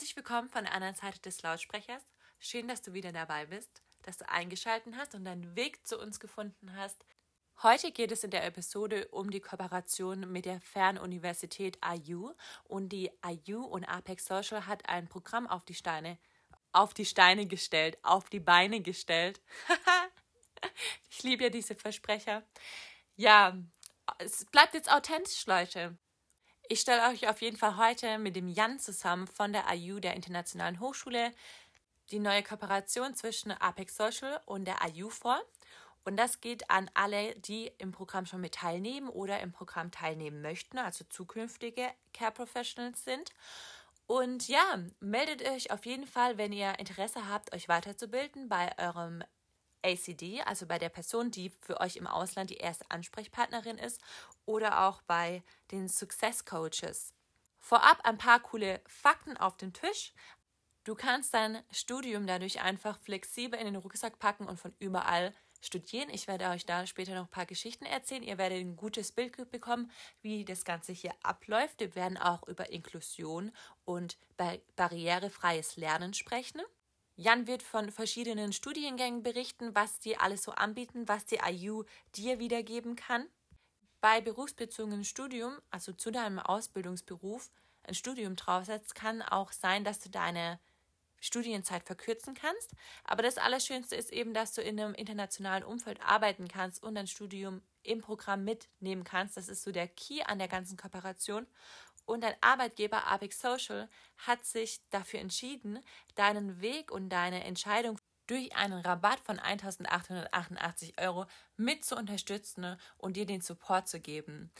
Herzlich willkommen von der anderen Seite des Lautsprechers. Schön, dass du wieder dabei bist, dass du eingeschaltet hast und deinen Weg zu uns gefunden hast. Heute geht es in der Episode um die Kooperation mit der Fernuniversität IU und die IU und Apex Social hat ein Programm auf die Steine auf die Steine gestellt, auf die Beine gestellt. ich liebe ja diese Versprecher. Ja, es bleibt jetzt authentisch, Leute. Ich stelle euch auf jeden Fall heute mit dem Jan zusammen von der IU, der Internationalen Hochschule, die neue Kooperation zwischen Apex Social und der IU vor. Und das geht an alle, die im Programm schon mit teilnehmen oder im Programm teilnehmen möchten, also zukünftige Care Professionals sind. Und ja, meldet euch auf jeden Fall, wenn ihr Interesse habt, euch weiterzubilden bei eurem ACD, also bei der Person, die für euch im Ausland die erste Ansprechpartnerin ist, oder auch bei den Success Coaches. Vorab ein paar coole Fakten auf den Tisch. Du kannst dein Studium dadurch einfach flexibel in den Rucksack packen und von überall studieren. Ich werde euch da später noch ein paar Geschichten erzählen. Ihr werdet ein gutes Bild bekommen, wie das Ganze hier abläuft. Wir werden auch über Inklusion und barrierefreies Lernen sprechen. Jan wird von verschiedenen Studiengängen berichten, was die alles so anbieten, was die IU dir wiedergeben kann. Bei berufsbezogenem Studium, also zu deinem Ausbildungsberuf, ein Studium draufsetzt, kann auch sein, dass du deine Studienzeit verkürzen kannst. Aber das Allerschönste ist eben, dass du in einem internationalen Umfeld arbeiten kannst und dein Studium im Programm mitnehmen kannst. Das ist so der Key an der ganzen Kooperation. Und dein Arbeitgeber Apex Social hat sich dafür entschieden, deinen Weg und deine Entscheidung durch einen Rabatt von 1888 Euro mit zu unterstützen und dir den Support zu geben.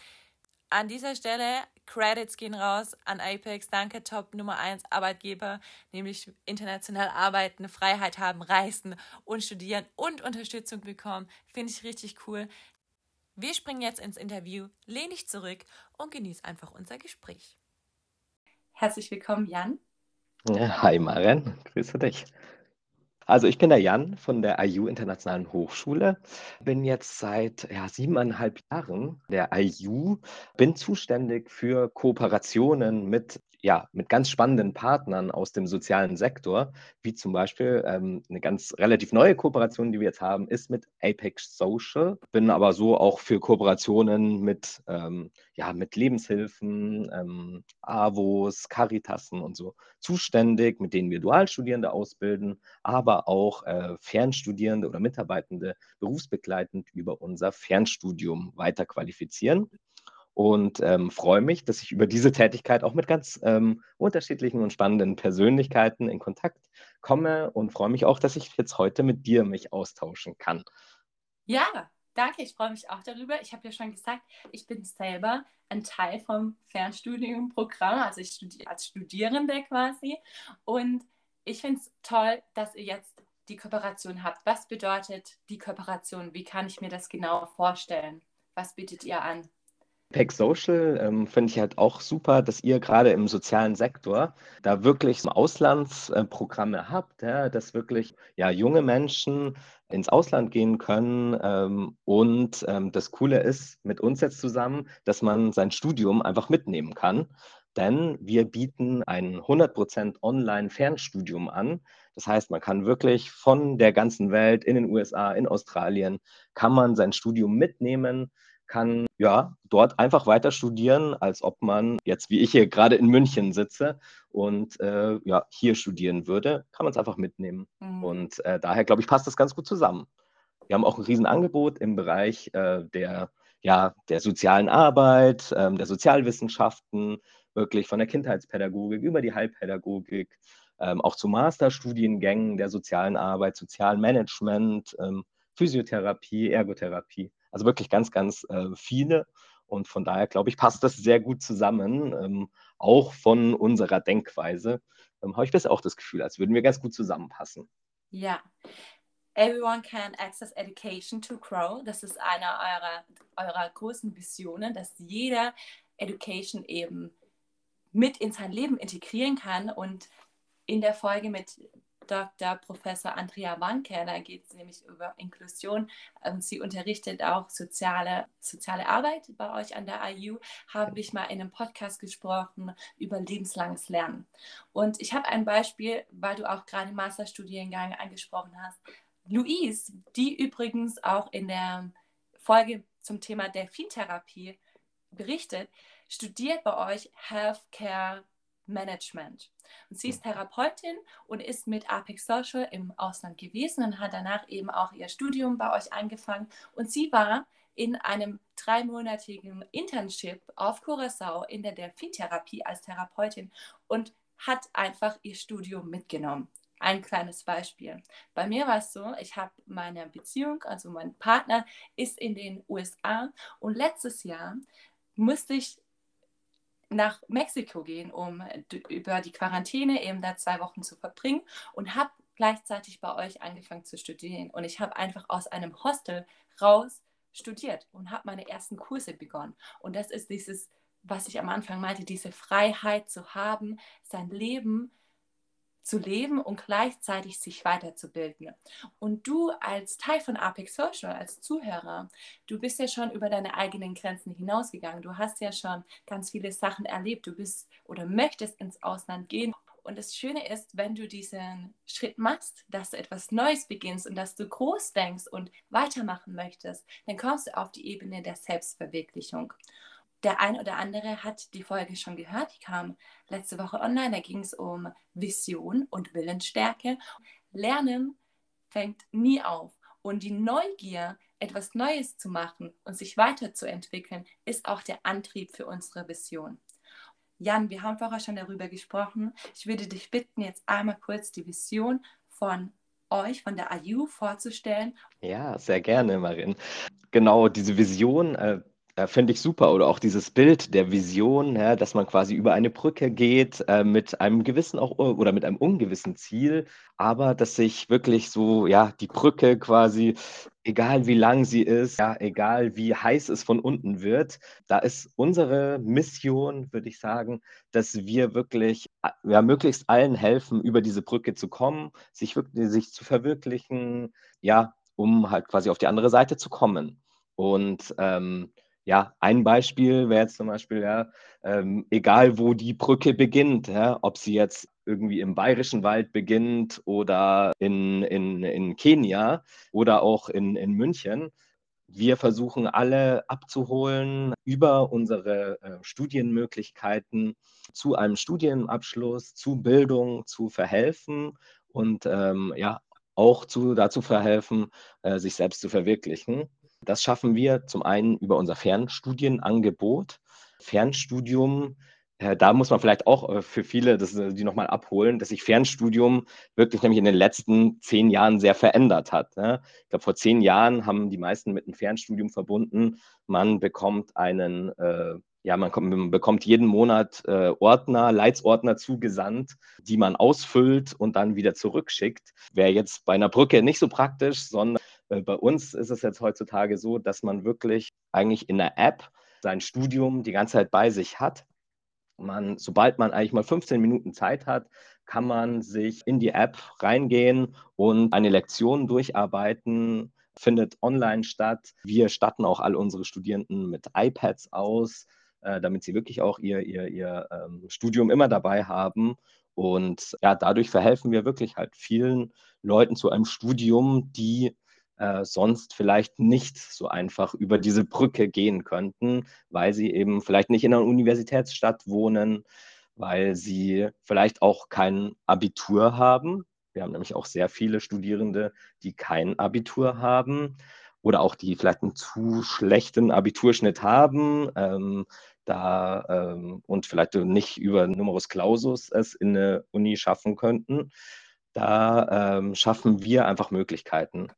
An dieser Stelle Credits gehen raus an Apex. Danke, Top Nummer 1 Arbeitgeber, nämlich international arbeiten, Freiheit haben, reisen und studieren und Unterstützung bekommen. Finde ich richtig cool. Wir springen jetzt ins Interview, lehn dich zurück und genieß einfach unser Gespräch. Herzlich willkommen, Jan. hi, Maren. Grüße dich. Also ich bin der Jan von der IU Internationalen Hochschule, bin jetzt seit ja, siebeneinhalb Jahren der IU, bin zuständig für Kooperationen mit ja, mit ganz spannenden Partnern aus dem sozialen Sektor, wie zum Beispiel ähm, eine ganz relativ neue Kooperation, die wir jetzt haben, ist mit Apex Social. Bin aber so auch für Kooperationen mit, ähm, ja, mit Lebenshilfen, ähm, AWOS, Caritassen und so zuständig, mit denen wir Dualstudierende ausbilden, aber auch äh, Fernstudierende oder Mitarbeitende berufsbegleitend über unser Fernstudium weiterqualifizieren und ähm, freue mich, dass ich über diese Tätigkeit auch mit ganz ähm, unterschiedlichen und spannenden Persönlichkeiten in Kontakt komme und freue mich auch, dass ich jetzt heute mit dir mich austauschen kann. Ja, danke. Ich freue mich auch darüber. Ich habe ja schon gesagt, ich bin selber ein Teil vom Fernstudiumprogramm, also ich studiere als Studierende quasi. Und ich finde es toll, dass ihr jetzt die Kooperation habt. Was bedeutet die Kooperation? Wie kann ich mir das genau vorstellen? Was bietet ihr an? Pack Social ähm, finde ich halt auch super, dass ihr gerade im sozialen Sektor da wirklich Auslandsprogramme habt, ja, dass wirklich ja, junge Menschen ins Ausland gehen können. Ähm, und ähm, das Coole ist mit uns jetzt zusammen, dass man sein Studium einfach mitnehmen kann. Denn wir bieten ein 100% Online-Fernstudium an. Das heißt, man kann wirklich von der ganzen Welt in den USA, in Australien, kann man sein Studium mitnehmen kann ja dort einfach weiter studieren, als ob man jetzt wie ich hier gerade in München sitze und äh, ja hier studieren würde, kann man es einfach mitnehmen. Mhm. Und äh, daher glaube ich passt das ganz gut zusammen. Wir haben auch ein Riesenangebot im Bereich äh, der ja der sozialen Arbeit, ähm, der Sozialwissenschaften, wirklich von der Kindheitspädagogik über die Heilpädagogik, ähm, auch zu Masterstudiengängen der sozialen Arbeit, Sozialmanagement, ähm, Physiotherapie, Ergotherapie. Also wirklich ganz, ganz äh, viele. Und von daher, glaube ich, passt das sehr gut zusammen, ähm, auch von unserer Denkweise. Ähm, Habe ich bisher auch das Gefühl, als würden wir ganz gut zusammenpassen. Ja. Everyone can access education to grow. Das ist eine eurer, eurer großen Visionen, dass jeder Education eben mit in sein Leben integrieren kann. Und in der Folge mit Dr. Professor Andrea Wanke, da geht es nämlich über Inklusion. Ähm, sie unterrichtet auch soziale, soziale Arbeit bei euch an der IU. Habe ich mal in einem Podcast gesprochen über lebenslanges Lernen. Und ich habe ein Beispiel, weil du auch gerade Masterstudiengang angesprochen hast. Louise, die übrigens auch in der Folge zum Thema Delfintherapie berichtet, studiert bei euch Healthcare Management. Und sie ist Therapeutin und ist mit Apex Social im Ausland gewesen und hat danach eben auch ihr Studium bei euch angefangen. Und sie war in einem dreimonatigen Internship auf Curacao in der Delfintherapie als Therapeutin und hat einfach ihr Studium mitgenommen. Ein kleines Beispiel. Bei mir war es so, ich habe meine Beziehung, also mein Partner ist in den USA und letztes Jahr musste ich nach Mexiko gehen, um über die Quarantäne eben da zwei Wochen zu verbringen und habe gleichzeitig bei euch angefangen zu studieren. Und ich habe einfach aus einem Hostel raus studiert und habe meine ersten Kurse begonnen. Und das ist dieses, was ich am Anfang meinte, diese Freiheit zu haben, sein Leben zu leben und gleichzeitig sich weiterzubilden. Und du als Teil von Apex Social, als Zuhörer, du bist ja schon über deine eigenen Grenzen hinausgegangen. Du hast ja schon ganz viele Sachen erlebt. Du bist oder möchtest ins Ausland gehen. Und das Schöne ist, wenn du diesen Schritt machst, dass du etwas Neues beginnst und dass du groß denkst und weitermachen möchtest, dann kommst du auf die Ebene der Selbstverwirklichung. Der ein oder andere hat die Folge schon gehört, die kam letzte Woche online. Da ging es um Vision und Willensstärke. Lernen fängt nie auf. Und die Neugier, etwas Neues zu machen und sich weiterzuentwickeln, ist auch der Antrieb für unsere Vision. Jan, wir haben vorher schon darüber gesprochen. Ich würde dich bitten, jetzt einmal kurz die Vision von euch, von der IU vorzustellen. Ja, sehr gerne, Marin. Genau, diese Vision, äh, äh, Finde ich super. Oder auch dieses Bild der Vision, ja, dass man quasi über eine Brücke geht äh, mit einem gewissen auch oder mit einem ungewissen Ziel, aber dass sich wirklich so, ja, die Brücke quasi, egal wie lang sie ist, ja, egal wie heiß es von unten wird, da ist unsere Mission, würde ich sagen, dass wir wirklich ja, möglichst allen helfen, über diese Brücke zu kommen, sich wirklich sich zu verwirklichen, ja, um halt quasi auf die andere Seite zu kommen. Und ähm, ja, ein Beispiel wäre jetzt zum Beispiel, ja, ähm, egal wo die Brücke beginnt, ja, ob sie jetzt irgendwie im Bayerischen Wald beginnt oder in, in, in Kenia oder auch in, in München. Wir versuchen alle abzuholen über unsere äh, Studienmöglichkeiten zu einem Studienabschluss, zu Bildung, zu verhelfen und ähm, ja, auch zu, dazu verhelfen, äh, sich selbst zu verwirklichen. Das schaffen wir zum einen über unser Fernstudienangebot. Fernstudium, äh, da muss man vielleicht auch äh, für viele, das, äh, die nochmal abholen, dass sich Fernstudium wirklich nämlich in den letzten zehn Jahren sehr verändert hat. Ne? Ich glaube, vor zehn Jahren haben die meisten mit einem Fernstudium verbunden. Man bekommt einen ja, man, kommt, man, bekommt jeden Monat Ordner, Leitsordner zugesandt, die man ausfüllt und dann wieder zurückschickt. Wäre jetzt bei einer Brücke nicht so praktisch, sondern bei uns ist es jetzt heutzutage so, dass man wirklich eigentlich in der App sein Studium die ganze Zeit bei sich hat. Man, sobald man eigentlich mal 15 Minuten Zeit hat, kann man sich in die App reingehen und eine Lektion durcharbeiten, findet online statt. Wir statten auch all unsere Studierenden mit iPads aus, äh, damit sie wirklich auch ihr, ihr, ihr ähm, Studium immer dabei haben. Und ja, dadurch verhelfen wir wirklich halt vielen Leuten zu einem Studium, die äh, sonst vielleicht nicht so einfach über diese Brücke gehen könnten, weil sie eben vielleicht nicht in einer Universitätsstadt wohnen, weil sie vielleicht auch kein Abitur haben. Wir haben nämlich auch sehr viele Studierende, die kein Abitur haben oder auch die vielleicht einen zu schlechten Abiturschnitt haben. Ähm, da ähm, und vielleicht nicht über Numerus Clausus es in eine Uni schaffen könnten. Da ähm, schaffen wir einfach Möglichkeiten,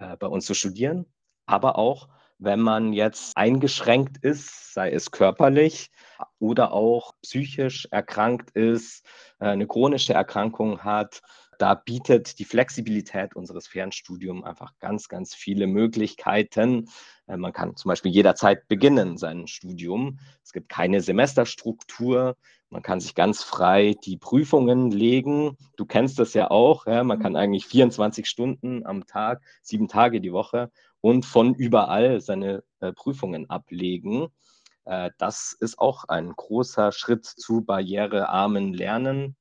äh, bei uns zu studieren, aber auch wenn man jetzt eingeschränkt ist, sei es körperlich oder auch psychisch erkrankt ist, äh, eine chronische Erkrankung hat. Da bietet die Flexibilität unseres Fernstudiums einfach ganz, ganz viele Möglichkeiten. Äh, man kann zum Beispiel jederzeit beginnen, sein Studium. Es gibt keine Semesterstruktur. Man kann sich ganz frei die Prüfungen legen. Du kennst das ja auch. Ja? Man kann eigentlich 24 Stunden am Tag, sieben Tage die Woche und von überall seine äh, Prüfungen ablegen. Äh, das ist auch ein großer Schritt zu barrierearmen Lernen.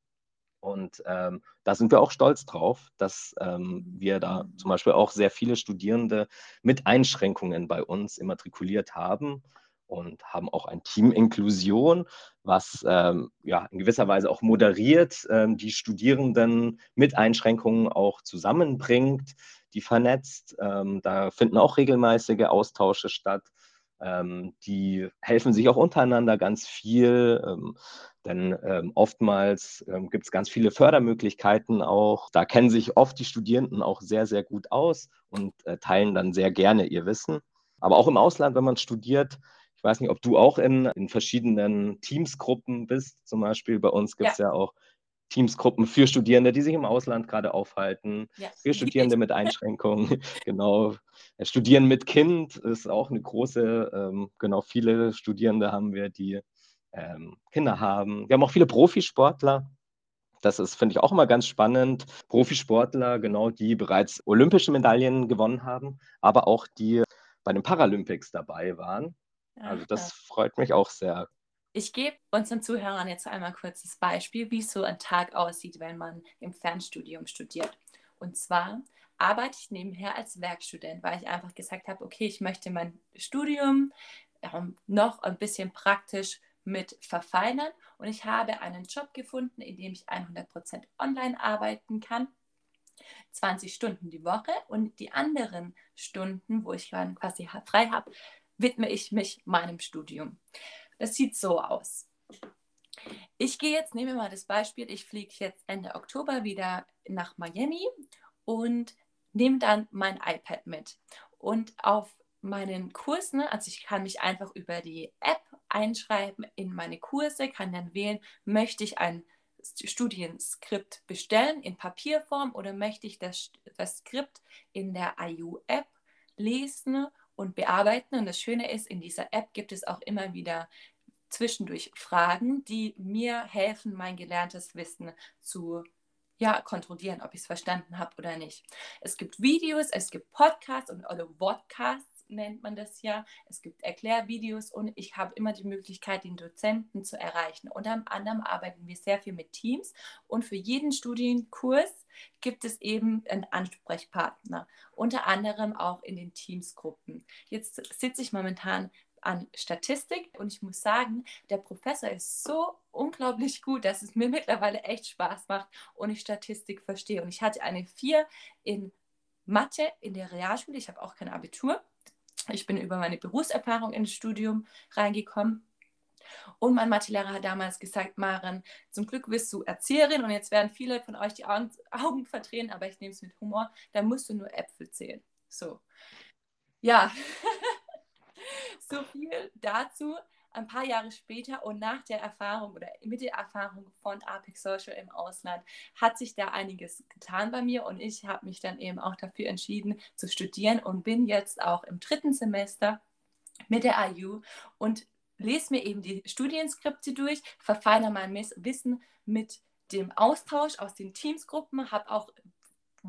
Und ähm, da sind wir auch stolz drauf, dass ähm, wir da zum Beispiel auch sehr viele Studierende mit Einschränkungen bei uns immatrikuliert haben und haben auch ein Team Inklusion, was ähm, ja in gewisser Weise auch moderiert, ähm, die Studierenden mit Einschränkungen auch zusammenbringt, die vernetzt. Ähm, da finden auch regelmäßige Austausche statt. Ähm, die helfen sich auch untereinander ganz viel, ähm, denn ähm, oftmals gibt es ganz viele Fördermöglichkeiten auch. Da kennen sich oft die Studierenden auch sehr, sehr gut aus und äh, teilen dann sehr gerne ihr Wissen. Aber auch im Ausland, wenn man studiert, ich weiß nicht, ob du auch in, in verschiedenen Teamsgruppen bist. Zum Beispiel bei uns gibt es ja. ja. auch Teamsgruppen für Studierende, die sich im Ausland gerade aufhalten, ja. für Studierende mit Einschränkungen. genau. Studieren mit Kind ist auch eine große, ähm, genau, viele Studierende haben wir, die ähm, Kinder haben. Wir haben auch viele Profisportler. Das ist, finde ich, auch immer ganz spannend. Profisportler, genau, die bereits olympische Medaillen gewonnen haben, aber auch die bei den Paralympics dabei waren. Also das freut mich auch sehr. Ich gebe unseren Zuhörern jetzt einmal kurz das Beispiel, wie so ein Tag aussieht, wenn man im Fernstudium studiert. Und zwar arbeite ich nebenher als Werkstudent, weil ich einfach gesagt habe, okay, ich möchte mein Studium ähm, noch ein bisschen praktisch mit verfeinern und ich habe einen Job gefunden, in dem ich 100% online arbeiten kann 20 Stunden die Woche und die anderen Stunden, wo ich dann quasi frei habe, widme ich mich meinem Studium. Das sieht so aus. Ich gehe jetzt, nehmen wir mal das Beispiel, ich fliege jetzt Ende Oktober wieder nach Miami und nehme dann mein iPad mit. Und auf meinen Kursen, also ich kann mich einfach über die App einschreiben in meine Kurse, kann dann wählen, möchte ich ein Studienskript bestellen in Papierform oder möchte ich das, das Skript in der IU-App lesen und bearbeiten. Und das Schöne ist, in dieser App gibt es auch immer wieder zwischendurch Fragen, die mir helfen, mein gelerntes Wissen zu ja, kontrollieren, ob ich es verstanden habe oder nicht. Es gibt Videos, es gibt Podcasts und oder Podcasts nennt man das ja. Es gibt Erklärvideos und ich habe immer die Möglichkeit, den Dozenten zu erreichen. Unter anderem arbeiten wir sehr viel mit Teams und für jeden Studienkurs gibt es eben einen Ansprechpartner, unter anderem auch in den Teamsgruppen. Jetzt sitze ich momentan an Statistik und ich muss sagen, der Professor ist so unglaublich gut, dass es mir mittlerweile echt Spaß macht und ich Statistik verstehe. Und ich hatte eine 4 in Mathe in der Realschule, ich habe auch kein Abitur. Ich bin über meine Berufserfahrung ins Studium reingekommen und mein Mathelehrer hat damals gesagt, Maren, zum Glück bist du Erzieherin und jetzt werden viele von euch die Augen, Augen verdrehen, aber ich nehme es mit Humor, da musst du nur Äpfel zählen. So. Ja, so viel dazu. Ein paar Jahre später und nach der Erfahrung oder mit der Erfahrung von Apex Social im Ausland hat sich da einiges getan bei mir und ich habe mich dann eben auch dafür entschieden zu studieren und bin jetzt auch im dritten Semester mit der IU und lese mir eben die Studienskripte durch, verfeinere mein Wissen mit dem Austausch aus den Teamsgruppen, habe auch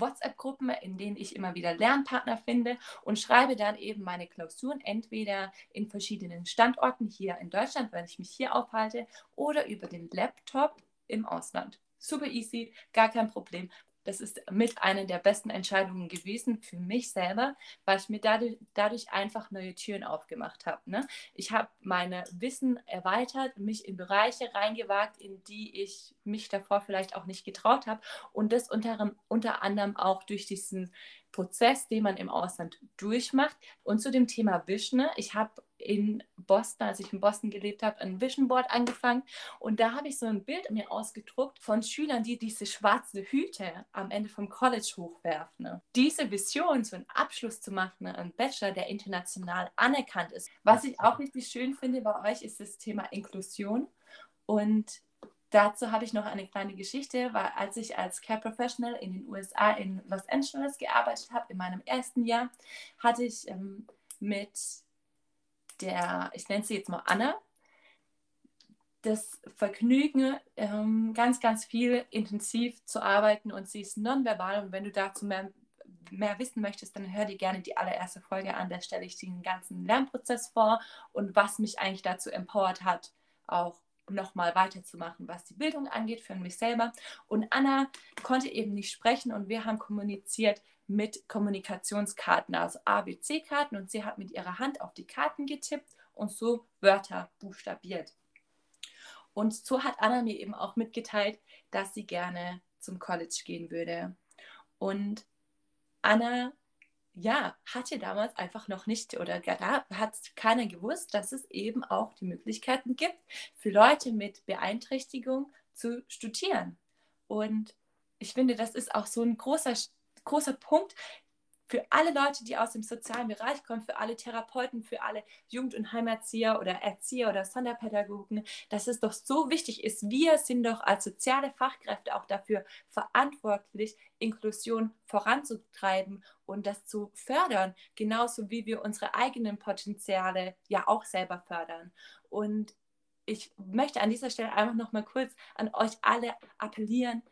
WhatsApp-Gruppen, in denen ich immer wieder Lernpartner finde und schreibe dann eben meine Klausuren entweder in verschiedenen Standorten hier in Deutschland, wenn ich mich hier aufhalte, oder über den Laptop im Ausland. Super easy, gar kein Problem das ist mit einer der besten Entscheidungen gewesen für mich selber, weil ich mir dadurch, dadurch einfach neue Türen aufgemacht habe. Ne? Ich habe meine Wissen erweitert, mich in Bereiche reingewagt, in die ich mich davor vielleicht auch nicht getraut habe und das unter, unter anderem auch durch diesen Prozess, den man im Ausland durchmacht. Und zu dem Thema Wisch, ne? ich habe in Boston, als ich in Boston gelebt habe, ein Vision Board angefangen. Und da habe ich so ein Bild mir ausgedruckt von Schülern, die diese schwarze Hüte am Ende vom College hochwerfen. Ne? Diese Vision, so einen Abschluss zu machen, ne? ein Bachelor, der international anerkannt ist. Was ich auch richtig schön finde bei euch, ist das Thema Inklusion. Und Dazu habe ich noch eine kleine Geschichte, weil als ich als Care Professional in den USA in Los Angeles gearbeitet habe, in meinem ersten Jahr, hatte ich ähm, mit der, ich nenne sie jetzt mal Anna, das Vergnügen, ähm, ganz, ganz viel intensiv zu arbeiten und sie ist nonverbal und wenn du dazu mehr, mehr wissen möchtest, dann hör dir gerne die allererste Folge an, da stelle ich den ganzen Lernprozess vor und was mich eigentlich dazu empowert hat, auch nochmal weiterzumachen, was die Bildung angeht für mich selber. Und Anna konnte eben nicht sprechen und wir haben kommuniziert mit Kommunikationskarten, also ABC-Karten und sie hat mit ihrer Hand auf die Karten getippt und so Wörter buchstabiert. Und so hat Anna mir eben auch mitgeteilt, dass sie gerne zum College gehen würde. Und Anna ja, hatte damals einfach noch nicht oder hat keiner gewusst, dass es eben auch die Möglichkeiten gibt, für Leute mit Beeinträchtigung zu studieren. Und ich finde, das ist auch so ein großer, großer Punkt, für alle Leute, die aus dem sozialen Bereich kommen, für alle Therapeuten, für alle Jugend- und Heimerzieher oder Erzieher oder Sonderpädagogen, dass es doch so wichtig ist. Wir sind doch als soziale Fachkräfte auch dafür verantwortlich, Inklusion voranzutreiben und das zu fördern, genauso wie wir unsere eigenen Potenziale ja auch selber fördern. Und ich möchte an dieser Stelle einfach noch mal kurz an euch alle appellieren,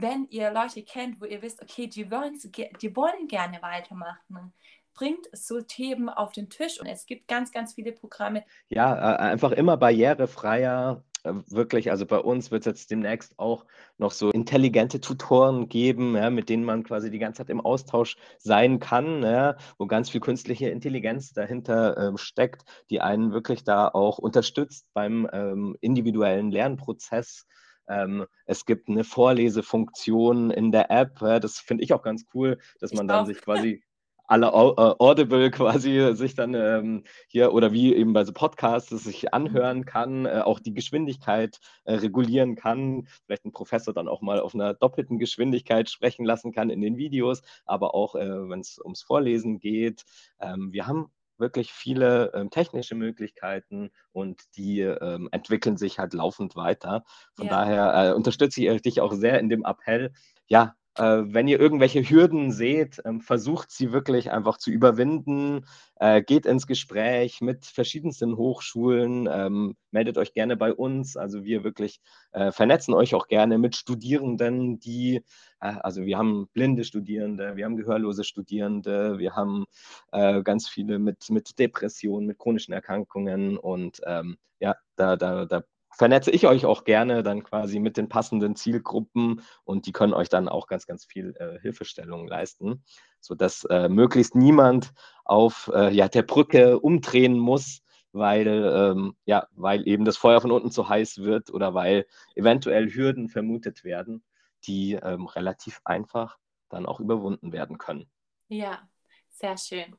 wenn ihr Leute kennt, wo ihr wisst, okay, die wollen, die wollen gerne weitermachen, bringt so Themen auf den Tisch und es gibt ganz, ganz viele Programme. Ja, äh, einfach immer barrierefreier. Äh, wirklich, also bei uns wird es jetzt demnächst auch noch so intelligente Tutoren geben, ja, mit denen man quasi die ganze Zeit im Austausch sein kann, ja, wo ganz viel künstliche Intelligenz dahinter ähm, steckt, die einen wirklich da auch unterstützt beim ähm, individuellen Lernprozess. Ähm, es gibt eine Vorlesefunktion in der App. Das finde ich auch ganz cool, dass man ich dann auch. sich quasi alle äh, Audible quasi sich dann ähm, hier oder wie eben bei so Podcasts sich anhören mhm. kann, äh, auch die Geschwindigkeit äh, regulieren kann, vielleicht ein Professor dann auch mal auf einer doppelten Geschwindigkeit sprechen lassen kann in den Videos, aber auch äh, wenn es ums Vorlesen geht. Ähm, wir haben wirklich viele ähm, technische Möglichkeiten und die ähm, entwickeln sich halt laufend weiter. Von ja. daher äh, unterstütze ich dich auch sehr in dem Appell, ja, äh, wenn ihr irgendwelche Hürden seht, ähm, versucht sie wirklich einfach zu überwinden, äh, geht ins Gespräch mit verschiedensten Hochschulen, ähm, meldet euch gerne bei uns. Also wir wirklich äh, vernetzen euch auch gerne mit Studierenden, die, äh, also wir haben blinde Studierende, wir haben gehörlose Studierende, wir haben äh, ganz viele mit, mit Depressionen, mit chronischen Erkrankungen und ähm, ja, da, da, da vernetze ich euch auch gerne dann quasi mit den passenden Zielgruppen und die können euch dann auch ganz, ganz viel äh, Hilfestellung leisten, sodass äh, möglichst niemand auf äh, ja, der Brücke umdrehen muss, weil, ähm, ja, weil eben das Feuer von unten zu heiß wird oder weil eventuell Hürden vermutet werden, die ähm, relativ einfach dann auch überwunden werden können. Ja, sehr schön.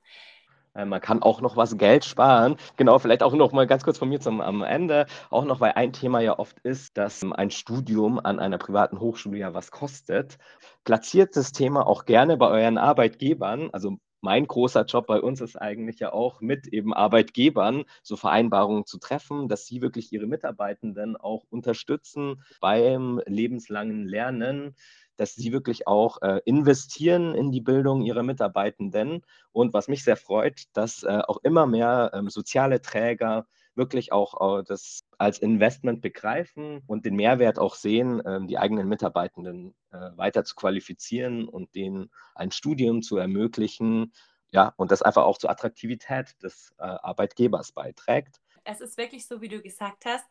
Äh, man kann auch noch was Geld sparen. Genau, vielleicht auch noch mal ganz kurz von mir zum am Ende. Auch noch, weil ein Thema ja oft ist, dass ein Studium an einer privaten Hochschule ja was kostet. Platziert das Thema auch gerne bei euren Arbeitgebern. Also mein großer Job bei uns ist eigentlich ja auch mit eben Arbeitgebern so Vereinbarungen zu treffen, dass sie wirklich ihre Mitarbeitenden auch unterstützen beim lebenslangen Lernen dass sie wirklich auch äh, investieren in die Bildung ihrer Mitarbeitenden. Und was mich sehr freut, dass äh, auch immer mehr ähm, soziale Träger wirklich auch äh, das als Investment begreifen und den Mehrwert auch sehen, ähm, die eigenen Mitarbeitenden äh, weiter zu qualifizieren und denen ein Studium zu ermöglichen. Ja, und das einfach auch zur Attraktivität des äh, Arbeitgebers beiträgt. Es ist wirklich so, wie du gesagt hast,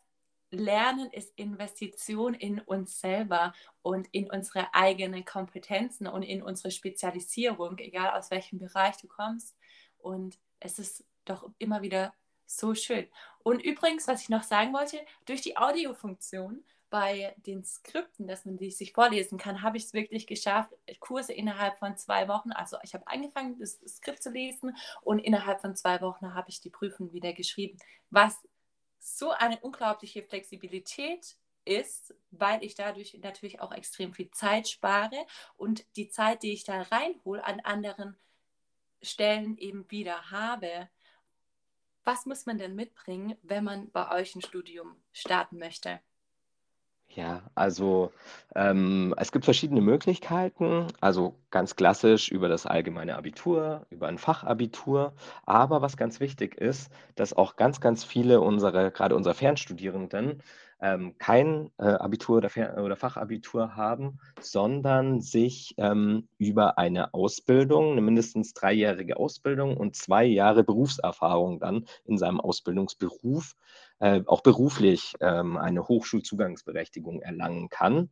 Lernen ist Investition in uns selber und in unsere eigenen Kompetenzen und in unsere Spezialisierung, egal aus welchem Bereich du kommst. Und es ist doch immer wieder so schön. Und übrigens, was ich noch sagen wollte, durch die Audiofunktion bei den Skripten, dass man die sich vorlesen kann, habe ich es wirklich geschafft, Kurse innerhalb von zwei Wochen, also ich habe angefangen, das Skript zu lesen und innerhalb von zwei Wochen habe ich die Prüfung wieder geschrieben, was so eine unglaubliche Flexibilität ist, weil ich dadurch natürlich auch extrem viel Zeit spare und die Zeit, die ich da reinhole, an anderen Stellen eben wieder habe. Was muss man denn mitbringen, wenn man bei euch ein Studium starten möchte? Ja, also ähm, es gibt verschiedene Möglichkeiten. Also ganz klassisch über das allgemeine Abitur, über ein Fachabitur. Aber was ganz wichtig ist, dass auch ganz, ganz viele unserer, gerade unserer Fernstudierenden, ähm, kein äh, Abitur oder, oder, Fachabitur haben, sondern sich ähm, über eine Ausbildung, eine mindestens dreijährige Ausbildung und zwei Jahre Berufserfahrung dann in seinem Ausbildungsberuf äh, auch beruflich ähm, eine Hochschulzugangsberechtigung erlangen kann.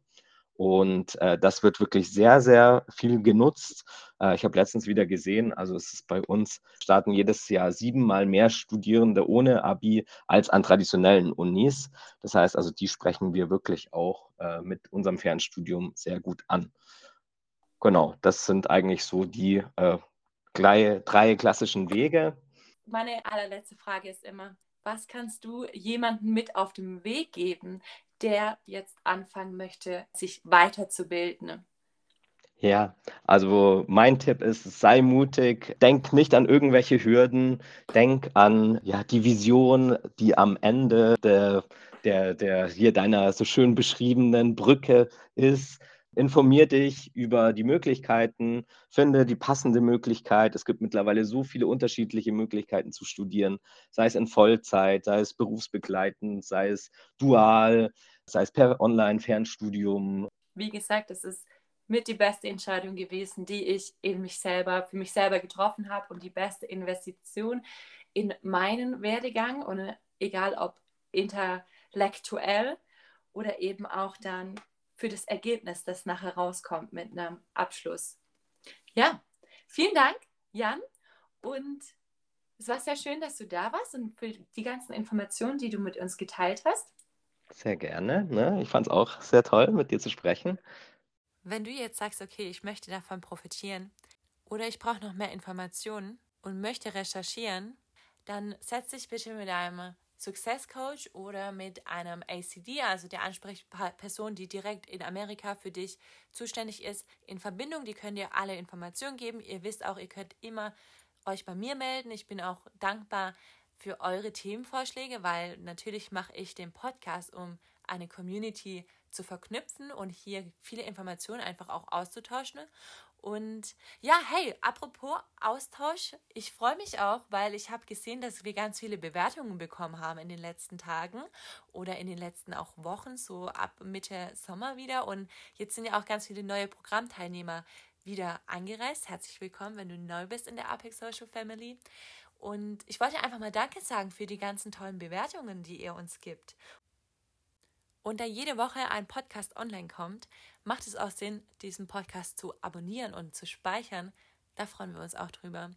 Und äh, das wird wirklich sehr, sehr viel genutzt. Äh, ich habe letztens wieder gesehen, also es ist bei uns, starten jedes Jahr siebenmal mehr Studierende ohne Abi als an traditionellen Unis. Das heißt also, die sprechen wir wirklich auch äh, mit unserem Fernstudium sehr gut an. Genau, das sind eigentlich so die äh, drei, drei klassischen Wege. Meine allerletzte Frage ist immer, was kannst du jemandem mit auf dem Weg geben, der jetzt anfangen möchte, sich weiterzubilden? Ja, also mein Tipp ist, sei mutig, denk nicht an irgendwelche Hürden, denk an ja, die Vision, die am Ende der, der, der hier deiner so schön beschriebenen Brücke ist. Informier dich über die Möglichkeiten, finde die passende Möglichkeit. Es gibt mittlerweile so viele unterschiedliche Möglichkeiten zu studieren, sei es in Vollzeit, sei es berufsbegleitend, sei es dual, sei es per Online-Fernstudium. Wie gesagt, es ist mit die beste Entscheidung gewesen, die ich in mich selber, für mich selber getroffen habe und die beste Investition in meinen Werdegang und egal ob intellektuell oder eben auch dann für das Ergebnis, das nachher rauskommt mit einem Abschluss. Ja, vielen Dank, Jan. Und es war sehr schön, dass du da warst und für die ganzen Informationen, die du mit uns geteilt hast. Sehr gerne. Ne? Ich fand es auch sehr toll, mit dir zu sprechen. Wenn du jetzt sagst, okay, ich möchte davon profitieren oder ich brauche noch mehr Informationen und möchte recherchieren, dann setz dich bitte mit einem Success Coach oder mit einem ACD, also der Ansprechperson, die direkt in Amerika für dich zuständig ist, in Verbindung. Die können dir alle Informationen geben. Ihr wisst auch, ihr könnt immer euch bei mir melden. Ich bin auch dankbar für eure Themenvorschläge, weil natürlich mache ich den Podcast, um eine Community zu verknüpfen und hier viele Informationen einfach auch auszutauschen. Und ja, hey, apropos Austausch, ich freue mich auch, weil ich habe gesehen, dass wir ganz viele Bewertungen bekommen haben in den letzten Tagen oder in den letzten auch Wochen, so ab Mitte Sommer wieder. Und jetzt sind ja auch ganz viele neue Programmteilnehmer wieder angereist. Herzlich willkommen, wenn du neu bist in der Apex Social Family. Und ich wollte einfach mal Danke sagen für die ganzen tollen Bewertungen, die ihr uns gibt. Und da jede Woche ein Podcast online kommt, macht es auch Sinn, diesen Podcast zu abonnieren und zu speichern. Da freuen wir uns auch drüber.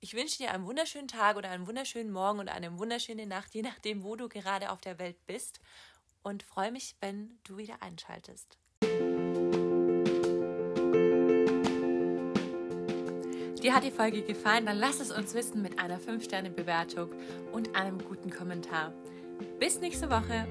Ich wünsche dir einen wunderschönen Tag oder einen wunderschönen Morgen und eine wunderschöne Nacht, je nachdem, wo du gerade auf der Welt bist. Und freue mich, wenn du wieder einschaltest. Dir hat die Folge gefallen? Dann lass es uns wissen mit einer 5-Sterne-Bewertung und einem guten Kommentar. Bis nächste Woche.